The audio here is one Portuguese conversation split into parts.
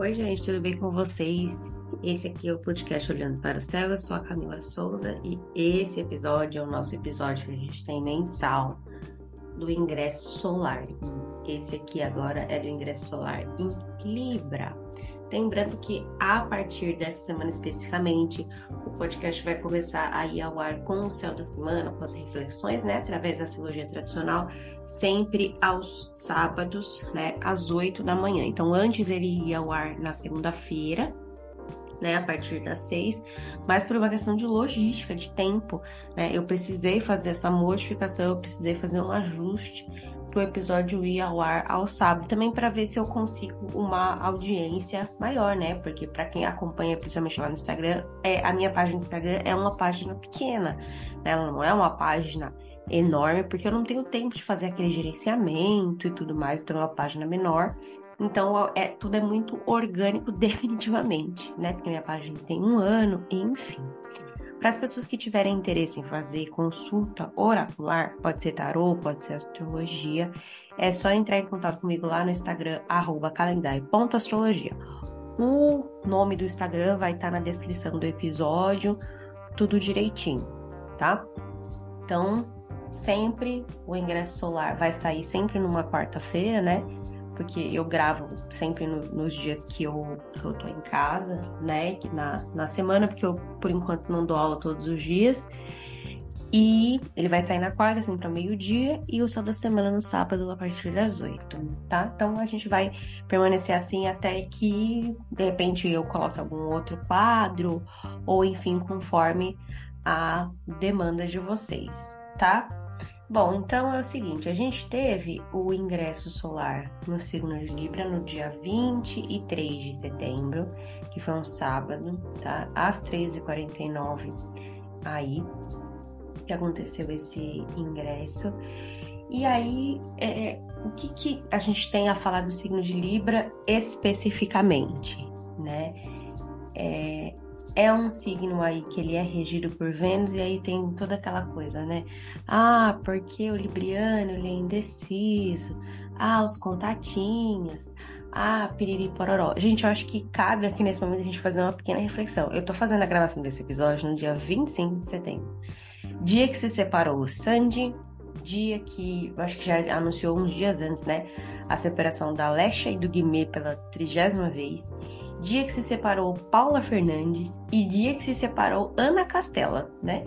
Oi, gente, tudo bem com vocês? Esse aqui é o podcast Olhando para o Céu. Eu sou a Camila Souza e esse episódio é o nosso episódio que a gente tem mensal do ingresso solar. Esse aqui agora é do ingresso solar em Libra. Lembrando que a partir dessa semana especificamente, o podcast vai começar a ir ao ar com o céu da semana, com as reflexões, né, através da cirurgia tradicional, sempre aos sábados, né, às 8 da manhã. Então, antes ele ia ao ar na segunda-feira, né, a partir das seis, mas por uma questão de logística, de tempo, né, eu precisei fazer essa modificação, eu precisei fazer um ajuste pro episódio ir ao ar ao sábado, também para ver se eu consigo uma audiência maior, né? Porque para quem acompanha, principalmente lá no Instagram, é a minha página no Instagram é uma página pequena, né? Ela não é uma página enorme, porque eu não tenho tempo de fazer aquele gerenciamento e tudo mais, então é uma página menor. Então, é, tudo é muito orgânico, definitivamente, né? Porque minha página tem um ano, enfim. Para as pessoas que tiverem interesse em fazer consulta oracular, pode ser tarô, pode ser astrologia, é só entrar em contato comigo lá no Instagram, calendário.astrologia. O nome do Instagram vai estar na descrição do episódio, tudo direitinho, tá? Então, sempre o ingresso solar vai sair sempre numa quarta-feira, né? Porque eu gravo sempre no, nos dias que eu, que eu tô em casa, né? Na, na semana, porque eu, por enquanto, não dou aula todos os dias. E ele vai sair na quarta, assim, para meio-dia, e o sol da semana no sábado, a partir das oito, tá? Então a gente vai permanecer assim até que, de repente, eu coloque algum outro quadro, ou enfim, conforme a demanda de vocês, tá? Bom, então é o seguinte, a gente teve o ingresso solar no signo de Libra no dia 23 de setembro, que foi um sábado, tá? Às 13h49 aí que aconteceu esse ingresso. E aí, é, é, o que, que a gente tem a falar do signo de Libra especificamente, né? É, é um signo aí que ele é regido por Vênus e aí tem toda aquela coisa, né? Ah, porque o libriano ele é indeciso. Ah, os contatinhos. Ah, piriri pororó. Gente, eu acho que cabe aqui nesse momento a gente fazer uma pequena reflexão. Eu tô fazendo a gravação desse episódio no dia 25 de setembro. Dia que se separou o Sandy, dia que eu acho que já anunciou uns dias antes, né? A separação da Lesha e do Guimê pela trigésima vez dia que se separou Paula Fernandes e dia que se separou Ana Castela, né?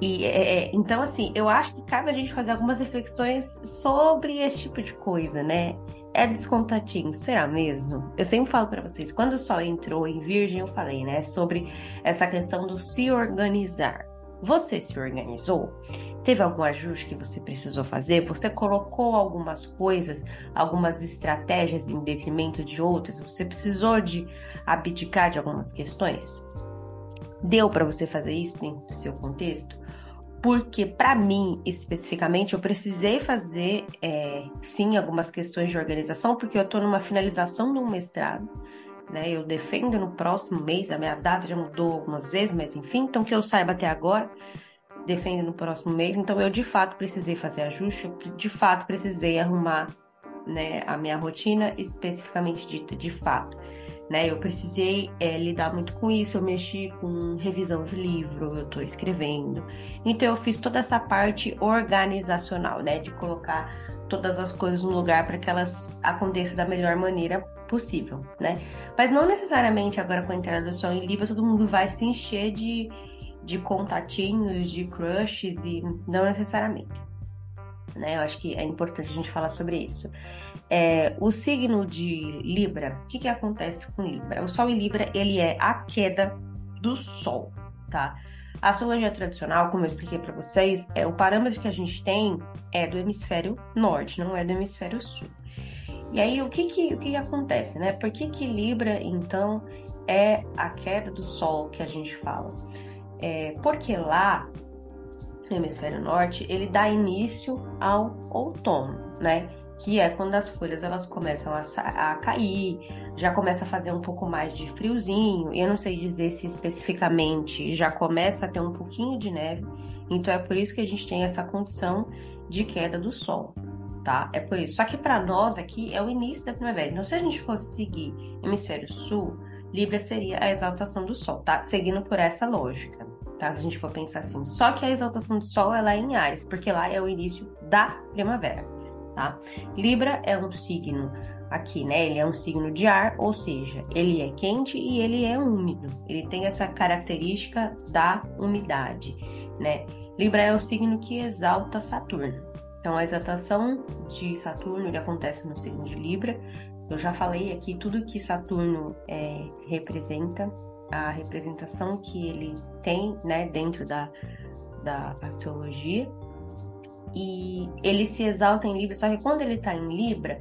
E é, é, então, assim, eu acho que cabe a gente fazer algumas reflexões sobre esse tipo de coisa, né? É descontatinho, será mesmo? Eu sempre falo para vocês, quando o Sol entrou em Virgem, eu falei, né, sobre essa questão do se organizar. Você se organizou? Teve algum ajuste que você precisou fazer? Você colocou algumas coisas, algumas estratégias em detrimento de outras? Você precisou de abdicar de algumas questões? Deu para você fazer isso dentro do seu contexto? Porque, para mim, especificamente, eu precisei fazer, é, sim, algumas questões de organização, porque eu estou numa finalização de um mestrado. Né, eu defendo no próximo mês, a minha data já mudou algumas vezes, mas enfim, então que eu saiba até agora, defende no próximo mês. Então eu de fato precisei fazer ajuste, eu de fato precisei arrumar né, a minha rotina especificamente dita, de fato. Né, eu precisei é, lidar muito com isso, eu mexi com revisão de livro, eu estou escrevendo. Então eu fiz toda essa parte organizacional, né, de colocar todas as coisas no lugar para que elas aconteçam da melhor maneira possível, né? Mas não necessariamente agora com a entrada do sol em Libra todo mundo vai se encher de de contatinhos, de crushes e não necessariamente. Né? Eu acho que é importante a gente falar sobre isso. É, o signo de Libra, o que, que acontece com Libra? O Sol em Libra, ele é a queda do Sol, tá? A astrologia tradicional, como eu expliquei para vocês, é o parâmetro que a gente tem é do hemisfério norte, não é do hemisfério sul. E aí, o que que, o que, que acontece, né? Por que que Libra, então, é a queda do Sol que a gente fala? É, porque lá, no hemisfério norte, ele dá início ao outono, né? Que é quando as folhas elas começam a, a cair, já começa a fazer um pouco mais de friozinho. Eu não sei dizer se especificamente já começa a ter um pouquinho de neve. Então é por isso que a gente tem essa condição de queda do sol, tá? É por isso. Só que para nós aqui é o início da primavera. Então, se a gente fosse seguir hemisfério sul, Libra seria a exaltação do Sol, tá? Seguindo por essa lógica, tá? Se a gente for pensar assim. Só que a exaltação do Sol ela é em Ares, porque lá é o início da primavera, tá? Libra é um signo aqui, né? Ele é um signo de ar, ou seja, ele é quente e ele é úmido. Ele tem essa característica da umidade, né? Libra é o signo que exalta Saturno. Então, a exaltação de Saturno ele acontece no signo de Libra. Eu já falei aqui tudo que Saturno é, representa, a representação que ele tem né, dentro da, da astrologia. E ele se exalta em Libra, só que quando ele está em Libra,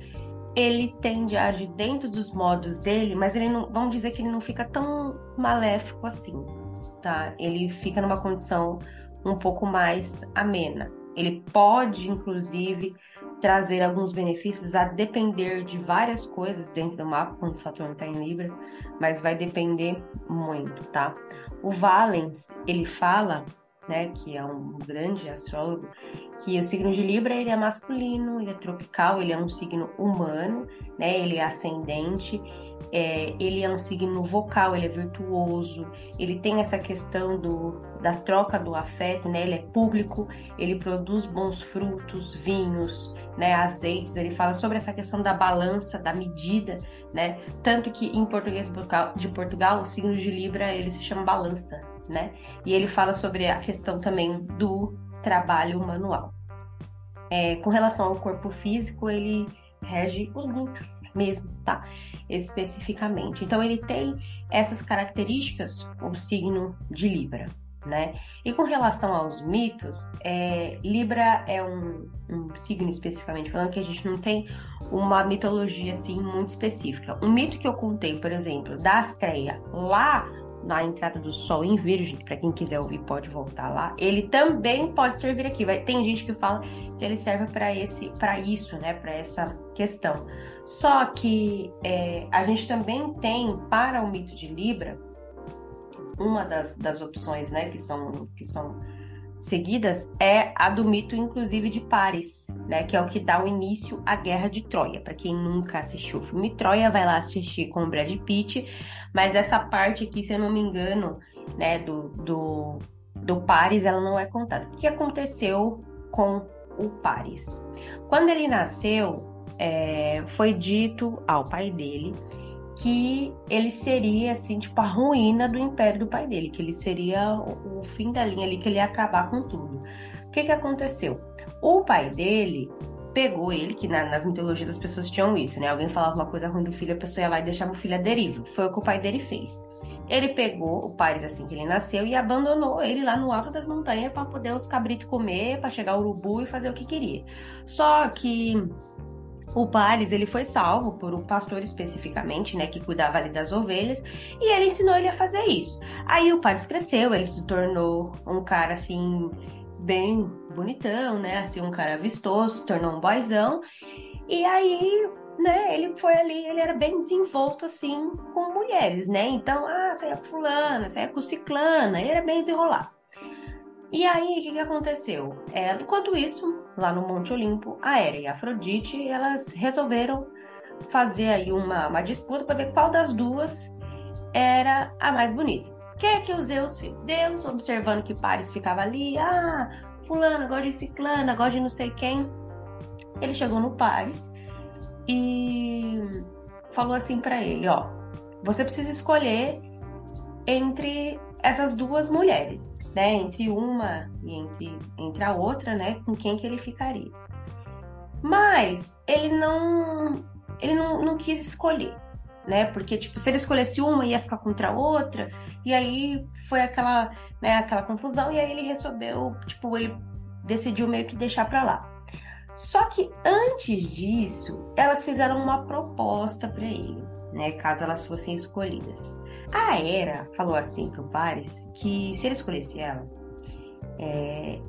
ele tende a agir dentro dos modos dele, mas ele não, vamos dizer que ele não fica tão maléfico assim, tá? Ele fica numa condição um pouco mais amena. Ele pode, inclusive, trazer alguns benefícios a depender de várias coisas dentro do mapa, quando Saturno está em Libra, mas vai depender muito, tá? O Valens, ele fala, né, que é um grande astrólogo, que o signo de Libra ele é masculino, ele é tropical, ele é um signo humano, né, ele é ascendente, é, ele é um signo vocal, ele é virtuoso, ele tem essa questão do, da troca do afeto, né? Ele é público, ele produz bons frutos, vinhos, né? Azeites. Ele fala sobre essa questão da balança, da medida, né? Tanto que em português de Portugal, o signo de Libra ele se chama balança, né? E ele fala sobre a questão também do trabalho manual. É, com relação ao corpo físico, ele rege os glúteos mesmo, tá? Especificamente. Então ele tem essas características, o signo de Libra. Né? E com relação aos mitos, é, Libra é um, um, signo especificamente falando que a gente não tem uma mitologia assim muito específica. Um mito que eu contei, por exemplo, da Astreia lá na entrada do Sol em Virgem, para quem quiser ouvir pode voltar lá. Ele também pode servir aqui. Vai, tem gente que fala que ele serve para esse, para isso, né? Para essa questão. Só que é, a gente também tem para o mito de Libra uma das, das opções, né? Que são que são seguidas é a do mito, inclusive, de Paris, né? Que é o que dá o início à Guerra de Troia. Para quem nunca assistiu o filme Troia, vai lá assistir com o Brad Pitt. Mas essa parte aqui, se eu não me engano, né, do, do, do Paris, ela não é contada. O que aconteceu com o Paris? Quando ele nasceu, é, foi dito ao pai dele que ele seria, assim, tipo, a ruína do império do pai dele, que ele seria o, fim da linha ali, que ele ia acabar com tudo. O que que aconteceu? O pai dele pegou ele, que na, nas mitologias as pessoas tinham isso, né? Alguém falava uma coisa ruim do filho, a pessoa ia lá e deixava o filho à deriva. Foi o que o pai dele fez. Ele pegou o Paris assim que ele nasceu e abandonou ele lá no alto das montanhas para poder os cabritos comer, para chegar o urubu e fazer o que queria. Só que o Paris, ele foi salvo por um pastor especificamente, né, que cuidava ali das ovelhas, e ele ensinou ele a fazer isso. Aí o Paris cresceu, ele se tornou um cara assim bem bonitão, né, assim um cara vistoso, se tornou um boyzão. E aí, né, ele foi ali, ele era bem desenvolto assim com mulheres, né? Então, ah, saia com fulana, saia com ciclana, ele era bem desenrolado. E aí, o que, que aconteceu? É, enquanto isso, lá no Monte Olimpo, a Hera e a Afrodite, elas resolveram fazer aí uma, uma disputa para ver qual das duas era a mais bonita. O que é que o Zeus fez? Zeus, observando que Paris ficava ali, ah, fulano gosta de ciclana, gosta de não sei quem. Ele chegou no Paris e falou assim para ele, ó, você precisa escolher entre essas duas mulheres né, entre uma e entre, entre a outra, né, com quem que ele ficaria. Mas ele não ele não, não quis escolher, né? Porque tipo, se ele escolhesse uma ia ficar contra a outra, e aí foi aquela, né, aquela confusão e aí ele resolveu, tipo, ele decidiu meio que deixar para lá. Só que antes disso, elas fizeram uma proposta para ele, né, caso elas fossem escolhidas. A Era falou assim pro Paris que se ele escolhesse ela, é,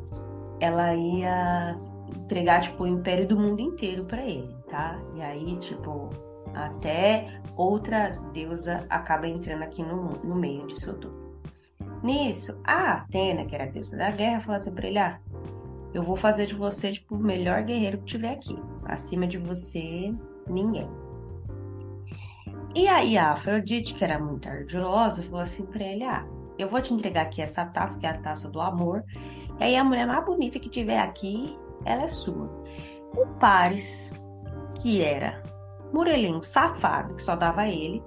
ela ia entregar tipo o império do mundo inteiro para ele, tá? E aí tipo até outra deusa acaba entrando aqui no, no meio disso tudo. Nisso, a Atena, que era a deusa da guerra, falou assim pra ele: ah, eu vou fazer de você tipo o melhor guerreiro que tiver aqui. Acima de você, ninguém. E aí a Afrodite, que era muito ardilosa, falou assim pra ele: Ah, eu vou te entregar aqui essa taça, que é a taça do amor. E aí a mulher mais bonita que tiver aqui, ela é sua. O Paris, que era murelinho, safado, que só dava ele,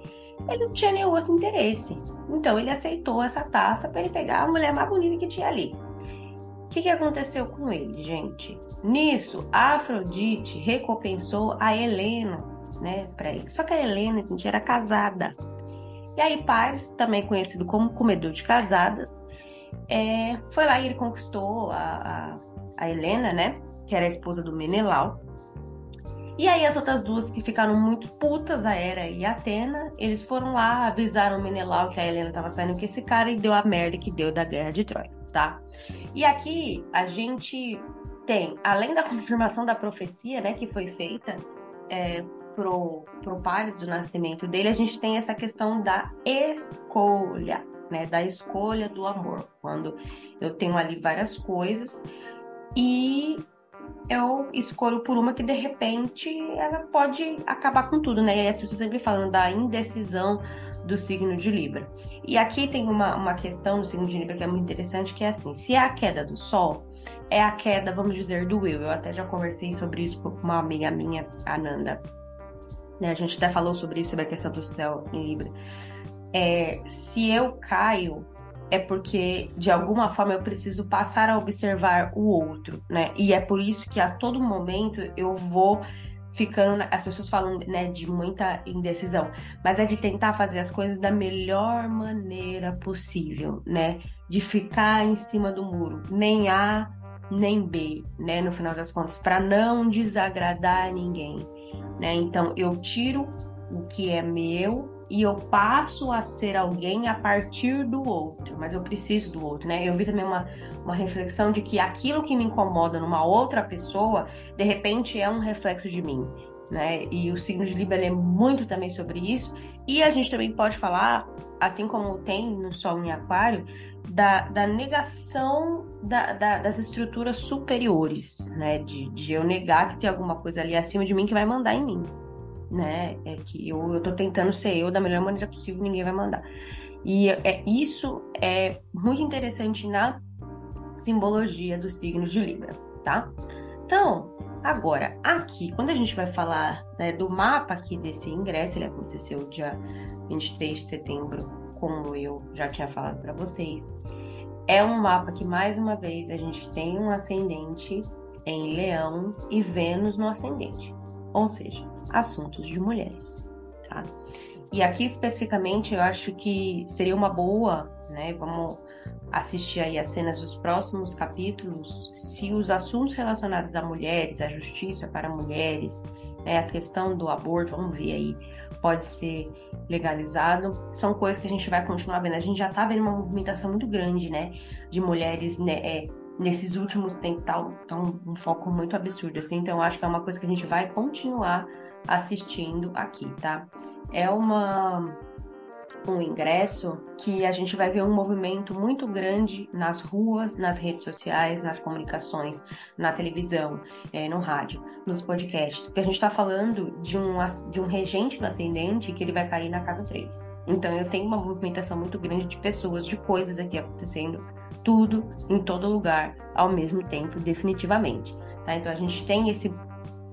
ele não tinha nenhum outro interesse. Então ele aceitou essa taça para ele pegar a mulher mais bonita que tinha ali. O que, que aconteceu com ele, gente? Nisso, Afrodite recompensou a Helena, né, para ele. Só que a Helena, gente, era casada. E aí, Paris, também conhecido como comedor de casadas, é, foi lá e ele conquistou a, a, a Helena, né, que era a esposa do Menelau. E aí as outras duas que ficaram muito putas, a Hera e a Atena, eles foram lá, avisaram o Menelau que a Helena estava saindo com esse cara e deu a merda que deu da guerra de Troia, tá? E aqui a gente tem, além da confirmação da profecia, né, que foi feita é, pro, pro Pares do nascimento dele, a gente tem essa questão da escolha, né, da escolha do amor. Quando eu tenho ali várias coisas e eu escolho por uma que de repente ela pode acabar com tudo, né? E as pessoas sempre falam da indecisão do signo de Libra. E aqui tem uma, uma questão do signo de Libra que é muito interessante, que é assim, se é a queda do Sol, é a queda, vamos dizer, do eu. Eu até já conversei sobre isso com uma amiga minha, Ananda. Né? A gente até falou sobre isso, sobre a questão do céu em Libra. É, se eu caio, é porque de alguma forma eu preciso passar a observar o outro, né? E é por isso que a todo momento eu vou ficando, as pessoas falam, né, de muita indecisão, mas é de tentar fazer as coisas da melhor maneira possível, né? De ficar em cima do muro, nem A nem B, né, no final das contas, para não desagradar ninguém, né? Então eu tiro o que é meu e eu passo a ser alguém a partir do outro, mas eu preciso do outro, né? Eu vi também uma, uma reflexão de que aquilo que me incomoda numa outra pessoa, de repente é um reflexo de mim, né? E o signo de Libra é muito também sobre isso. E a gente também pode falar, assim como tem no Sol em Aquário, da, da negação da, da, das estruturas superiores, né? De, de eu negar que tem alguma coisa ali acima de mim que vai mandar em mim né? É que eu, eu tô tentando ser eu da melhor maneira possível, ninguém vai mandar. E é, isso é muito interessante na simbologia do signo de Libra, tá? Então, agora, aqui, quando a gente vai falar né, do mapa aqui desse ingresso, ele aconteceu dia 23 de setembro, como eu já tinha falado para vocês. É um mapa que, mais uma vez, a gente tem um ascendente em Leão e Vênus no ascendente ou seja, assuntos de mulheres, tá? E aqui especificamente eu acho que seria uma boa, né? Vamos assistir aí as cenas dos próximos capítulos, se os assuntos relacionados a mulheres, a justiça para mulheres, né, a questão do aborto, vamos ver aí, pode ser legalizado, são coisas que a gente vai continuar vendo. A gente já tá vendo uma movimentação muito grande, né, de mulheres né, é, nesses últimos tempos tá, tá um, um, foco muito absurdo, assim, então acho que é uma coisa que a gente vai continuar assistindo aqui, tá? É uma um ingresso que a gente vai ver um movimento muito grande nas ruas, nas redes sociais, nas comunicações, na televisão, é, no rádio, nos podcasts, porque a gente está falando de um, de um regente no ascendente que ele vai cair na casa 3. Então eu tenho uma movimentação muito grande de pessoas, de coisas aqui acontecendo tudo em todo lugar ao mesmo tempo, definitivamente. Tá? Então a gente tem esse,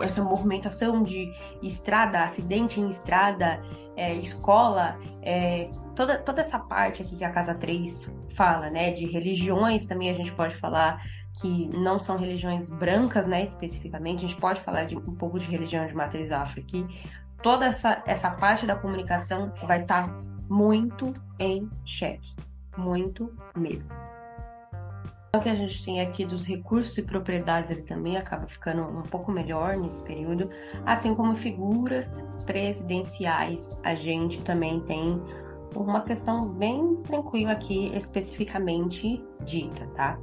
essa movimentação de estrada, acidente em estrada, é, escola, é, toda, toda essa parte aqui que a Casa 3 fala, né? De religiões também a gente pode falar que não são religiões brancas, né? Especificamente, a gente pode falar de um pouco de religião de matriz afro aqui. Toda essa, essa parte da comunicação vai estar tá muito em xeque. Muito mesmo. O que a gente tem aqui dos recursos e propriedades, ele também acaba ficando um pouco melhor nesse período, assim como figuras presidenciais, a gente também tem uma questão bem tranquila aqui, especificamente dita, tá?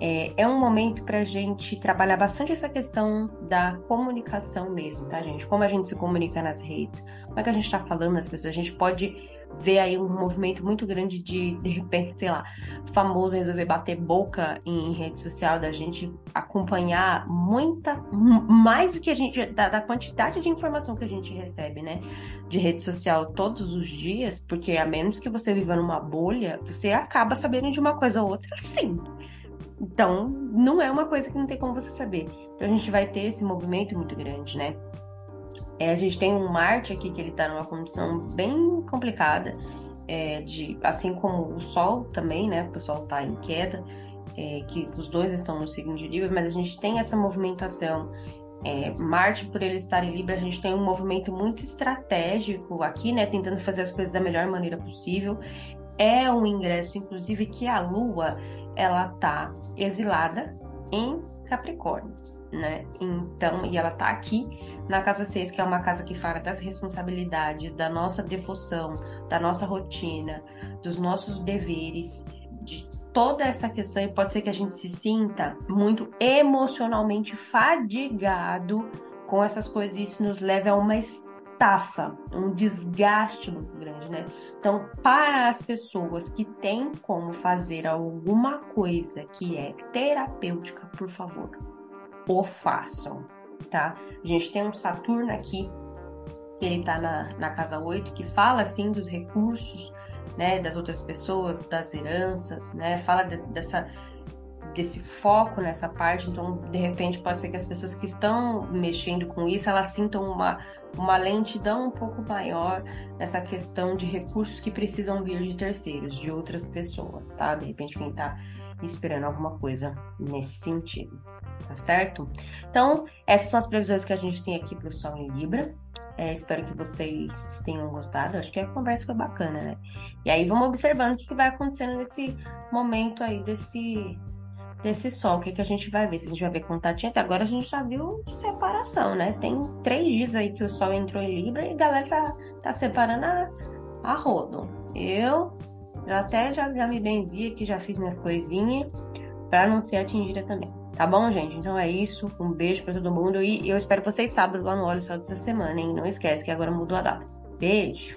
É, é um momento para a gente trabalhar bastante essa questão da comunicação mesmo, tá, gente? Como a gente se comunica nas redes, como é que a gente está falando as pessoas, a gente pode vê aí um movimento muito grande de, de repente, sei lá, famoso resolver bater boca em, rede social, da gente acompanhar muita, mais do que a gente, da, da, quantidade de informação que a gente recebe, né, de rede social todos os dias, porque a menos que você viva numa bolha, você acaba sabendo de uma coisa ou outra, sim. Então, não é uma coisa que não tem como você saber. Então, a gente vai ter esse movimento muito grande, né? É, a gente tem um Marte aqui que ele está numa condição bem complicada, é, de, assim como o Sol também, né? O Sol está em queda, é, que os dois estão no signo de Libra, mas a gente tem essa movimentação. É, Marte, por ele estar em Libra, a gente tem um movimento muito estratégico aqui, né? Tentando fazer as coisas da melhor maneira possível. É um ingresso, inclusive, que a Lua ela tá exilada em Capricórnio né? Então, e ela tá aqui na casa 6, que é uma casa que fala das responsabilidades, da nossa devoção, da nossa rotina, dos nossos deveres, de toda essa questão, e pode ser que a gente se sinta muito emocionalmente fadigado com essas coisas, e isso nos leve a uma estafa, um desgaste muito grande, né? Então, para as pessoas que têm como fazer alguma coisa que é terapêutica, por favor, o façam, tá? A gente tem um Saturno aqui, que ele tá na, na casa 8, que fala assim dos recursos, né, das outras pessoas, das heranças, né? Fala de, dessa desse foco nessa parte, então de repente pode ser que as pessoas que estão mexendo com isso, elas sintam uma uma lentidão um pouco maior nessa questão de recursos que precisam vir de terceiros, de outras pessoas, tá? De repente quem tá esperando alguma coisa nesse sentido tá certo? Então, essas são as previsões que a gente tem aqui para o Sol em Libra. É, espero que vocês tenham gostado. Acho que a conversa foi bacana, né? E aí vamos observando o que, vai acontecendo nesse momento aí desse, desse sol. O que, que a gente vai ver? Se a gente vai ver contatinho. Até agora a gente já viu separação, né? Tem três dias aí que o sol entrou em Libra e a galera tá, tá separando a, a rodo. Eu, até já, já me benzia que já fiz minhas coisinhas para não ser atingida também. Tá bom, gente? Então é isso. Um beijo para todo mundo e eu espero vocês sábado lá no Olho Só dessa semana, hein? Não esquece que agora mudou a data. Beijo!